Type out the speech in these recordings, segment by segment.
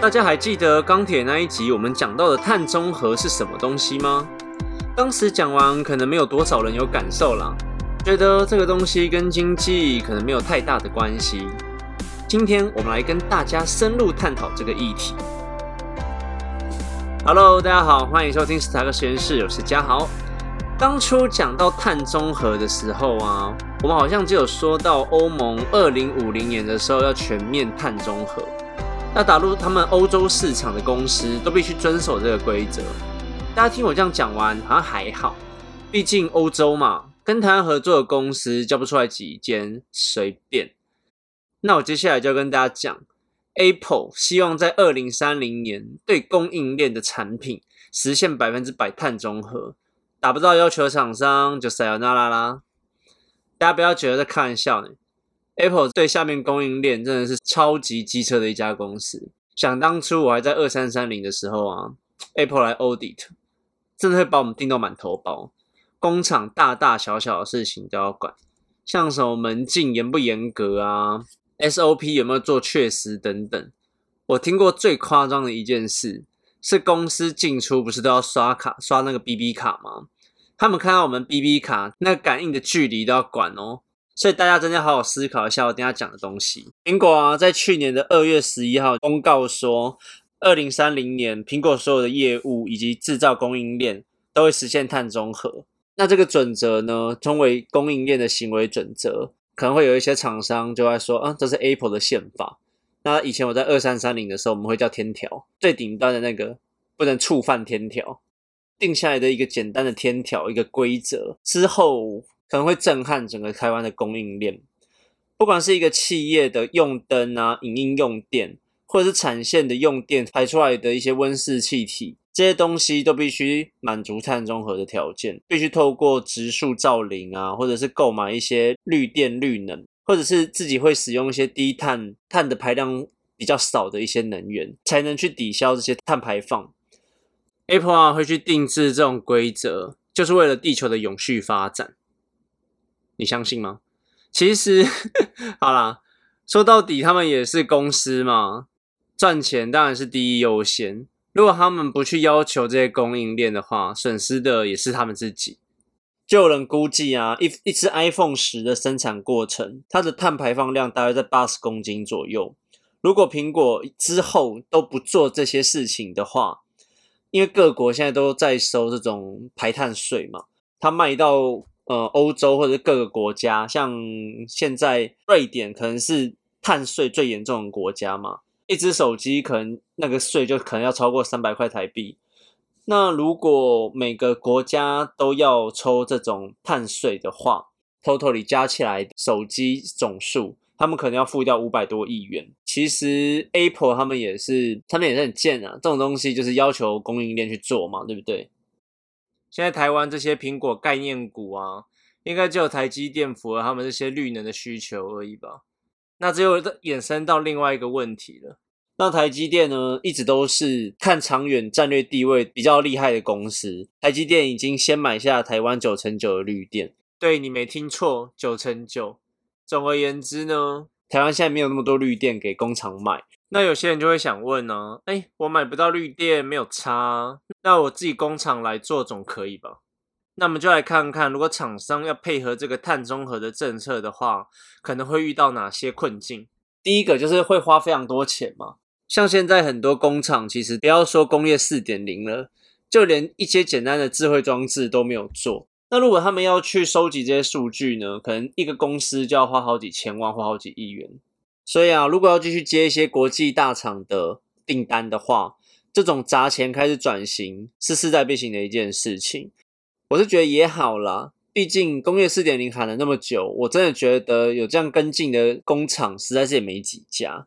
大家还记得钢铁那一集我们讲到的碳中和是什么东西吗？当时讲完，可能没有多少人有感受啦，觉得这个东西跟经济可能没有太大的关系。今天我们来跟大家深入探讨这个议题。Hello，大家好，欢迎收听史塔克实验室，我是嘉豪。当初讲到碳中和的时候啊，我们好像就有说到欧盟二零五零年的时候要全面碳中和。要打入他们欧洲市场的公司都必须遵守这个规则。大家听我这样讲完，好像还好，毕竟欧洲嘛，跟台湾合作的公司交不出来几间，随便。那我接下来就要跟大家讲，Apple 希望在二零三零年对供应链的产品实现百分之百碳中和，达不到要求的厂商就塞尔那拉啦。大家不要觉得在开玩笑呢。Apple 对下面供应链真的是超级机车的一家公司。想当初我还在二三三零的时候啊，Apple 来 audit，真的会把我们盯到满头包。工厂大大小小的事情都要管，像什么门禁严不严格啊，SOP 有没有做确实等等。我听过最夸张的一件事，是公司进出不是都要刷卡刷那个 BB 卡吗？他们看到我们 BB 卡那感应的距离都要管哦。所以大家真的要好好思考一下我等下讲的东西。苹果啊，在去年的二月十一号公告说，二零三零年苹果所有的业务以及制造供应链都会实现碳中和。那这个准则呢，称为供应链的行为准则。可能会有一些厂商就会说，啊，这是 Apple 的宪法。那以前我在二三三零的时候，我们会叫天条，最顶端的那个不能触犯天条，定下来的一个简单的天条，一个规则之后。可能会震撼整个台湾的供应链，不管是一个企业的用灯啊、影音用电，或者是产线的用电排出来的一些温室气体，这些东西都必须满足碳中和的条件，必须透过植树造林啊，或者是购买一些绿电绿能，或者是自己会使用一些低碳碳的排量比较少的一些能源，才能去抵消这些碳排放。Apple 会去定制这种规则，就是为了地球的永续发展。你相信吗？其实，好啦，说到底，他们也是公司嘛，赚钱当然是第一优先。如果他们不去要求这些供应链的话，损失的也是他们自己。就有人估计啊，一一只 iPhone 十的生产过程，它的碳排放量大约在八十公斤左右。如果苹果之后都不做这些事情的话，因为各国现在都在收这种排碳税嘛，它卖到。呃，欧洲或者各个国家，像现在瑞典可能是碳税最严重的国家嘛，一只手机可能那个税就可能要超过三百块台币。那如果每个国家都要抽这种碳税的话，total 加起来手机总数，他们可能要付掉五百多亿元。其实 Apple 他们也是，他们也是很贱啊，这种东西就是要求供应链去做嘛，对不对？现在台湾这些苹果概念股啊，应该只有台积电符合他们这些绿能的需求而已吧？那只有衍生到另外一个问题了。那台积电呢，一直都是看长远战略地位比较厉害的公司。台积电已经先买下台湾九成九的绿电，对你没听错，九成九。总而言之呢，台湾现在没有那么多绿电给工厂买。那有些人就会想问呢，哎，我买不到绿电，没有差，那我自己工厂来做总可以吧？那我们就来看看，如果厂商要配合这个碳中和的政策的话，可能会遇到哪些困境？第一个就是会花非常多钱嘛，像现在很多工厂其实不要说工业四点零了，就连一些简单的智慧装置都没有做。那如果他们要去收集这些数据呢，可能一个公司就要花好几千万，花好几亿元。所以啊，如果要继续接一些国际大厂的订单的话，这种砸钱开始转型是势在必行的一件事情。我是觉得也好啦，毕竟工业四点零喊了那么久，我真的觉得有这样跟进的工厂实在是也没几家。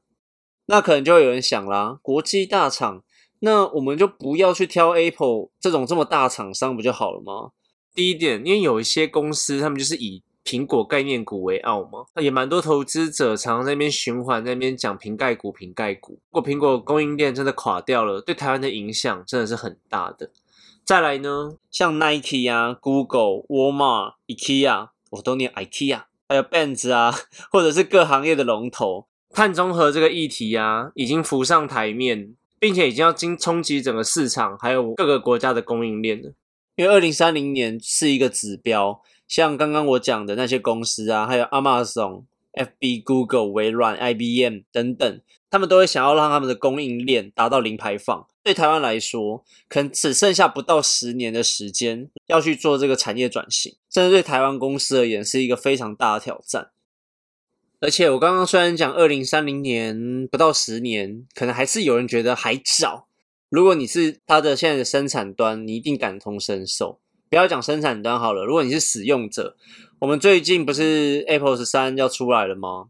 那可能就会有人想啦，国际大厂，那我们就不要去挑 Apple 这种这么大厂商不就好了吗？第一点，因为有一些公司他们就是以苹果概念股为傲嘛，也蛮多投资者常常在那边循环，在那边讲瓶盖股、瓶盖股。如果苹果供应链真的垮掉了，对台湾的影响真的是很大的。再来呢，像 Nike 啊、Google、Walmart、IKEA，我都念 IKEA，还有 Benz 啊，或者是各行业的龙头，碳中和这个议题啊，已经浮上台面。并且已经要经冲击整个市场，还有各个国家的供应链了。因为二零三零年是一个指标，像刚刚我讲的那些公司啊，还有 Amazon、FB、Google、微软、IBM 等等，他们都会想要让他们的供应链达到零排放。对台湾来说，可能只剩下不到十年的时间要去做这个产业转型，甚至对台湾公司而言是一个非常大的挑战。而且我刚刚虽然讲二零三零年不到十年，可能还是有人觉得还早。如果你是它的现在的生产端，你一定感同身受。不要讲生产端好了，如果你是使用者，我们最近不是 Apple 十三要出来了吗？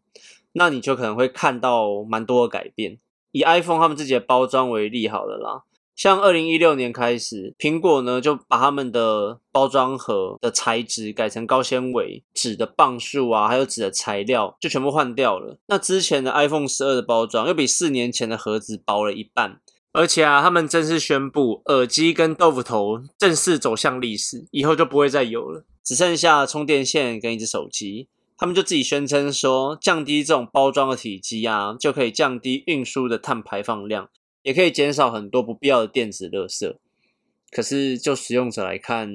那你就可能会看到蛮多的改变。以 iPhone 他们自己的包装为例好了啦，像二零一六年开始，苹果呢就把他们的包装盒的材质改成高纤维，纸的磅数啊，还有纸的材料就全部换掉了。那之前的 iPhone 十二的包装又比四年前的盒子薄了一半。而且啊，他们正式宣布，耳机跟豆腐头正式走向历史，以后就不会再有了，只剩下充电线跟一只手机。他们就自己宣称说，降低这种包装的体积啊，就可以降低运输的碳排放量，也可以减少很多不必要的电子垃圾。可是就使用者来看，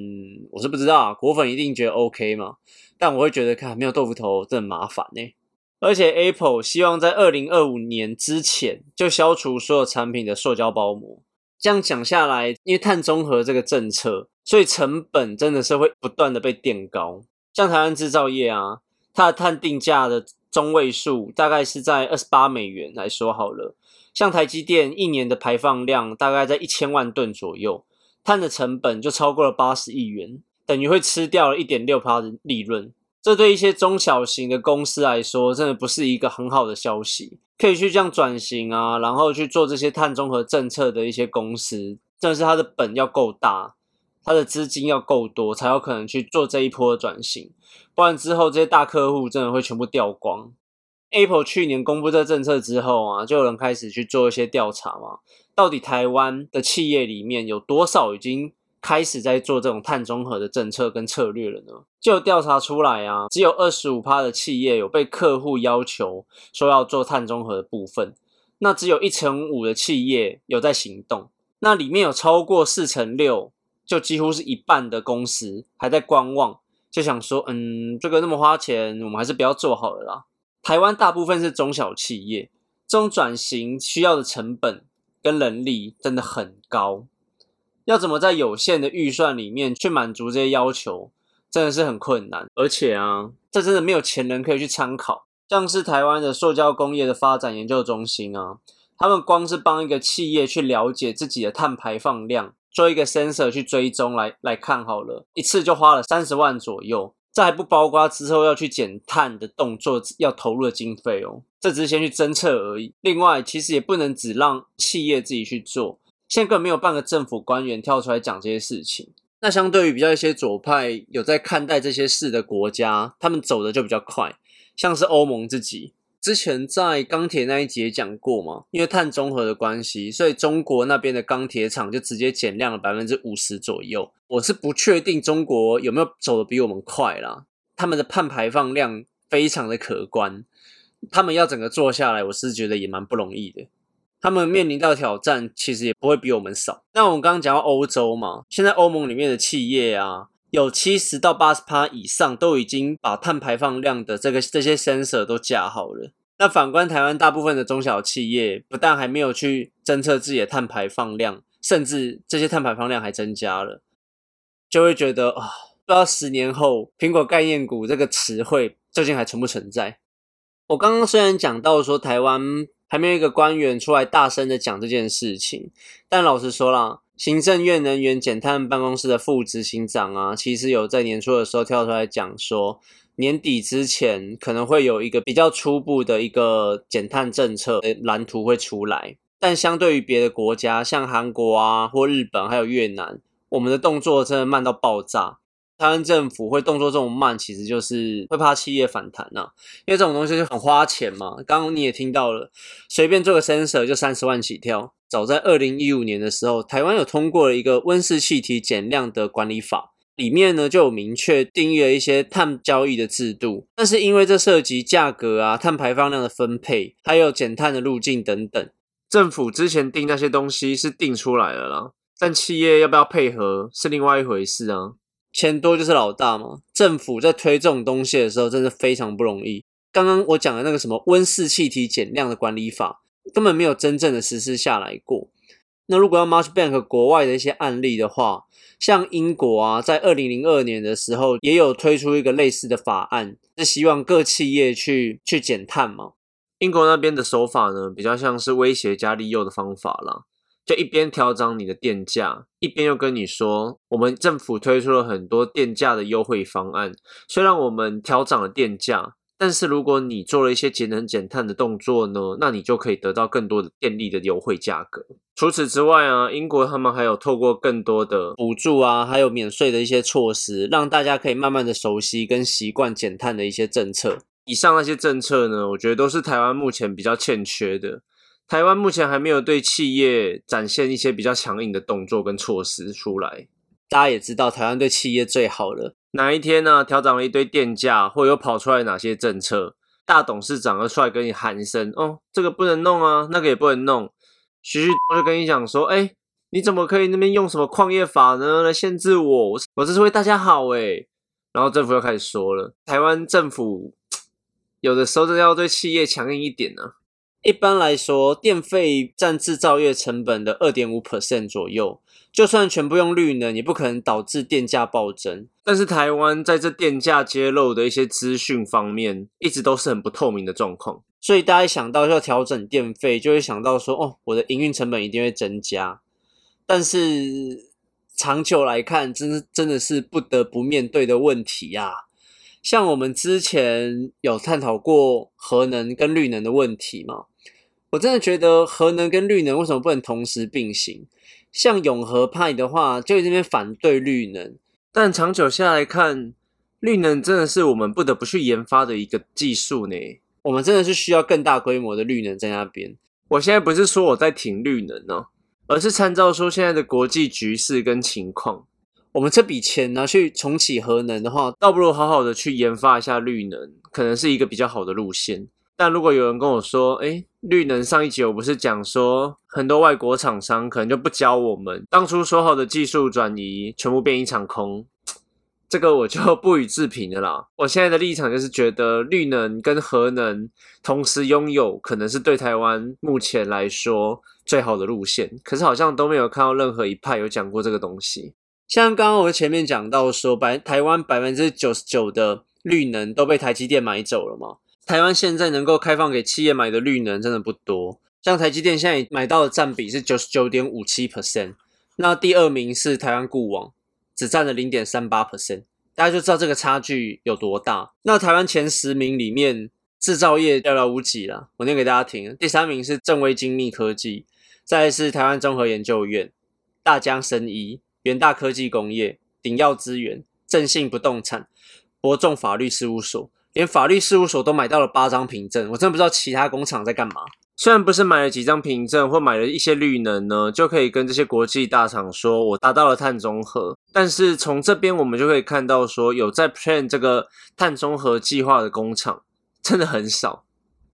我是不知道啊，果粉一定觉得 OK 嘛？但我会觉得，看没有豆腐头真的麻烦呢。而且 Apple 希望在二零二五年之前就消除所有产品的塑胶包膜。这样讲下来，因为碳中和这个政策，所以成本真的是会不断的被垫高。像台湾制造业啊，它的碳定价的中位数大概是在二十八美元来说好了。像台积电一年的排放量大概在一千万吨左右，碳的成本就超过了八十亿元，等于会吃掉了一点六趴的利润。这对一些中小型的公司来说，真的不是一个很好的消息。可以去这样转型啊，然后去做这些碳中和政策的一些公司，真的是它的本要够大，它的资金要够多，才有可能去做这一波的转型。不然之后这些大客户真的会全部掉光。Apple 去年公布这政策之后啊，就有人开始去做一些调查嘛，到底台湾的企业里面有多少已经。开始在做这种碳中和的政策跟策略了呢？就调查出来啊，只有二十五趴的企业有被客户要求说要做碳中和的部分，那只有一成五的企业有在行动，那里面有超过四成六，就几乎是一半的公司还在观望，就想说，嗯，这个那么花钱，我们还是不要做好了啦。台湾大部分是中小企业，这种转型需要的成本跟人力真的很高。要怎么在有限的预算里面去满足这些要求，真的是很困难。而且啊，这真的没有前人可以去参考。像是台湾的塑胶工业的发展研究中心啊，他们光是帮一个企业去了解自己的碳排放量，做一个 sensor 去追踪来来看好了，一次就花了三十万左右。这还不包括之后要去减碳的动作要投入的经费哦，这只是先去侦测而已。另外，其实也不能只让企业自己去做。现在根本没有半个政府官员跳出来讲这些事情。那相对于比较一些左派有在看待这些事的国家，他们走的就比较快。像是欧盟自己之前在钢铁那一节讲过嘛，因为碳中和的关系，所以中国那边的钢铁厂就直接减量了百分之五十左右。我是不确定中国有没有走的比我们快啦，他们的碳排放量非常的可观，他们要整个做下来，我是觉得也蛮不容易的。他们面临到挑战，其实也不会比我们少。那我们刚刚讲到欧洲嘛，现在欧盟里面的企业啊，有七十到八十趴以上都已经把碳排放量的这个这些 sensor 都架好了。那反观台湾大部分的中小企业，不但还没有去侦测自己的碳排放量，甚至这些碳排放量还增加了，就会觉得啊，不知道十年后苹果概念股这个词汇究竟还存不存在？我刚刚虽然讲到说台湾。还没有一个官员出来大声的讲这件事情，但老实说啦，行政院能源减碳办公室的副执行长啊，其实有在年初的时候跳出来讲说，年底之前可能会有一个比较初步的一个减碳政策的蓝图会出来，但相对于别的国家，像韩国啊或日本还有越南，我们的动作真的慢到爆炸。台湾政府会动作这么慢，其实就是会怕企业反弹呐，因为这种东西就很花钱嘛。刚刚你也听到了，随便做个 sensor 就三十万起跳。早在二零一五年的时候，台湾有通过了一个温室气体减量的管理法，里面呢就有明确定义了一些碳交易的制度。但是因为这涉及价格啊、碳排放量的分配，还有减碳的路径等等，政府之前定那些东西是定出来了啦，但企业要不要配合是另外一回事啊。钱多就是老大嘛，政府在推这种东西的时候，真的非常不容易。刚刚我讲的那个什么温室气体减量的管理法，根本没有真正的实施下来过。那如果要 match bank 国外的一些案例的话，像英国啊，在二零零二年的时候，也有推出一个类似的法案，是希望各企业去去减碳嘛。英国那边的手法呢，比较像是威胁加利诱的方法啦，就一边调涨你的电价，一边又跟你说，我们政府推出了很多电价的优惠方案，虽然我们调涨了电价，但是如果你做了一些节能减碳的动作呢，那你就可以得到更多的电力的优惠价格。除此之外啊，英国他们还有透过更多的补助啊，还有免税的一些措施，让大家可以慢慢的熟悉跟习惯减碳的一些政策。以上那些政策呢，我觉得都是台湾目前比较欠缺的。台湾目前还没有对企业展现一些比较强硬的动作跟措施出来。大家也知道，台湾对企业最好了。哪一天呢，调涨了一堆电价，或有跑出来哪些政策，大董事长要出来跟你喊一声：“哦，这个不能弄啊，那个也不能弄。”徐徐就跟你讲说：“哎，你怎么可以那边用什么矿业法呢来限制我？我这是为大家好哎。”然后政府又开始说了，台湾政府。有的时候真的要对企业强硬一点呢。一般来说，电费占制造业成本的二点五 percent 左右，就算全部用绿能，也不可能导致电价暴增。但是台湾在这电价揭露的一些资讯方面，一直都是很不透明的状况。所以大家想到要调整电费，就会想到说，哦，我的营运成本一定会增加。但是长久来看，真真的是不得不面对的问题呀。像我们之前有探讨过核能跟绿能的问题嘛？我真的觉得核能跟绿能为什么不能同时并行？像永和派的话，就这边反对绿能，但长久下来看，绿能真的是我们不得不去研发的一个技术呢。我们真的是需要更大规模的绿能在那边。我现在不是说我在挺绿能呢，而是参照说现在的国际局势跟情况。我们这笔钱拿去重启核能的话，倒不如好好的去研发一下绿能，可能是一个比较好的路线。但如果有人跟我说，哎，绿能上一集我不是讲说很多外国厂商可能就不教我们，当初说好的技术转移全部变一场空，这个我就不予置评的啦。我现在的立场就是觉得绿能跟核能同时拥有，可能是对台湾目前来说最好的路线。可是好像都没有看到任何一派有讲过这个东西。像刚刚我前面讲到说，百台湾百分之九十九的绿能都被台积电买走了嘛？台湾现在能够开放给企业买的绿能真的不多。像台积电现在买到的占比是九十九点五七 percent，那第二名是台湾固网，只占了零点三八 percent。大家就知道这个差距有多大。那台湾前十名里面，制造业寥寥无几了。我念给大家听：第三名是正威精密科技，再是台湾综合研究院、大江生医。元大科技工业、鼎耀资源、正信不动产、博众法律事务所，连法律事务所都买到了八张凭证。我真的不知道其他工厂在干嘛。虽然不是买了几张凭证或买了一些绿能呢，就可以跟这些国际大厂说我达到了碳中和，但是从这边我们就可以看到说，有在 plan 这个碳中和计划的工厂真的很少。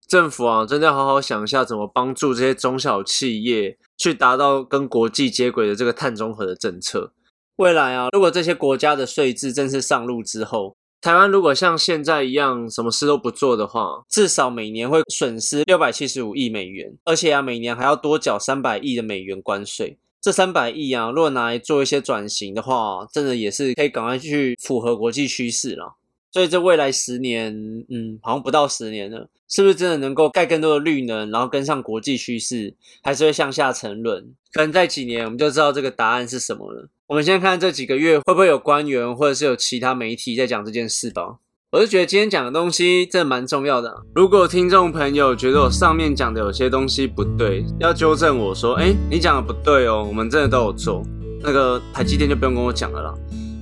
政府啊，真的要好好想一下，怎么帮助这些中小企业去达到跟国际接轨的这个碳中和的政策。未来啊，如果这些国家的税制正式上路之后，台湾如果像现在一样什么事都不做的话，至少每年会损失六百七十五亿美元，而且啊，每年还要多缴三百亿的美元关税。这三百亿啊，如果拿来做一些转型的话，真的也是可以赶快去符合国际趋势了。所以这未来十年，嗯，好像不到十年了，是不是真的能够盖更多的绿能，然后跟上国际趋势，还是会向下沉沦？可能在几年我们就知道这个答案是什么了。我们先看这几个月会不会有官员或者是有其他媒体在讲这件事吧。我是觉得今天讲的东西真的蛮重要的。如果听众朋友觉得我上面讲的有些东西不对，要纠正我说，哎，你讲的不对哦，我们真的都有做。那个台积电就不用跟我讲了啦，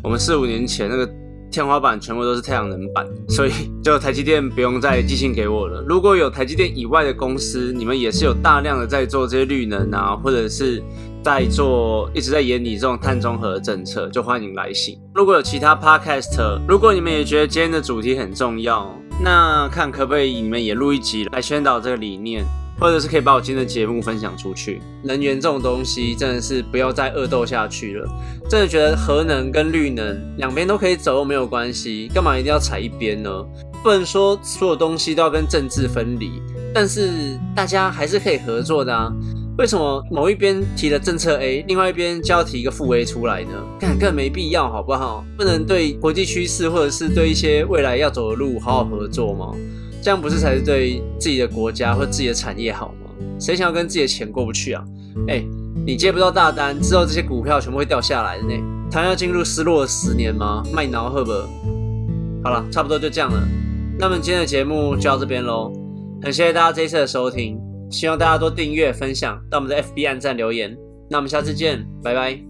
我们四五年前那个。天花板全部都是太阳能板，所以 就台积电不用再寄信给我了。如果有台积电以外的公司，你们也是有大量的在做这些绿能啊，或者是在做一直在演你这种碳中和的政策，就欢迎来信。如果有其他 podcast，如果你们也觉得今天的主题很重要，那看可不可以你们也录一集来宣导这个理念。或者是可以把我今天的节目分享出去。能源这种东西真的是不要再恶斗下去了。真的觉得核能跟绿能两边都可以走，没有关系，干嘛一定要踩一边呢？不能说所有东西都要跟政治分离，但是大家还是可以合作的啊。为什么某一边提了政策 A，另外一边就要提一个负 A 出来呢？根本没必要，好不好？不能对国际趋势或者是对一些未来要走的路好好合作吗？这样不是才是对自己的国家或自己的产业好吗？谁想要跟自己的钱过不去啊？哎，你接不到大单之后，这些股票全部会掉下来的呢。他要进入失落的十年吗？卖脑赫不？好了，差不多就这样了。那么今天的节目就到这边喽，很谢谢大家这一次的收听。希望大家多订阅、分享，到我们的 FB 按赞留言。那我们下次见，拜拜。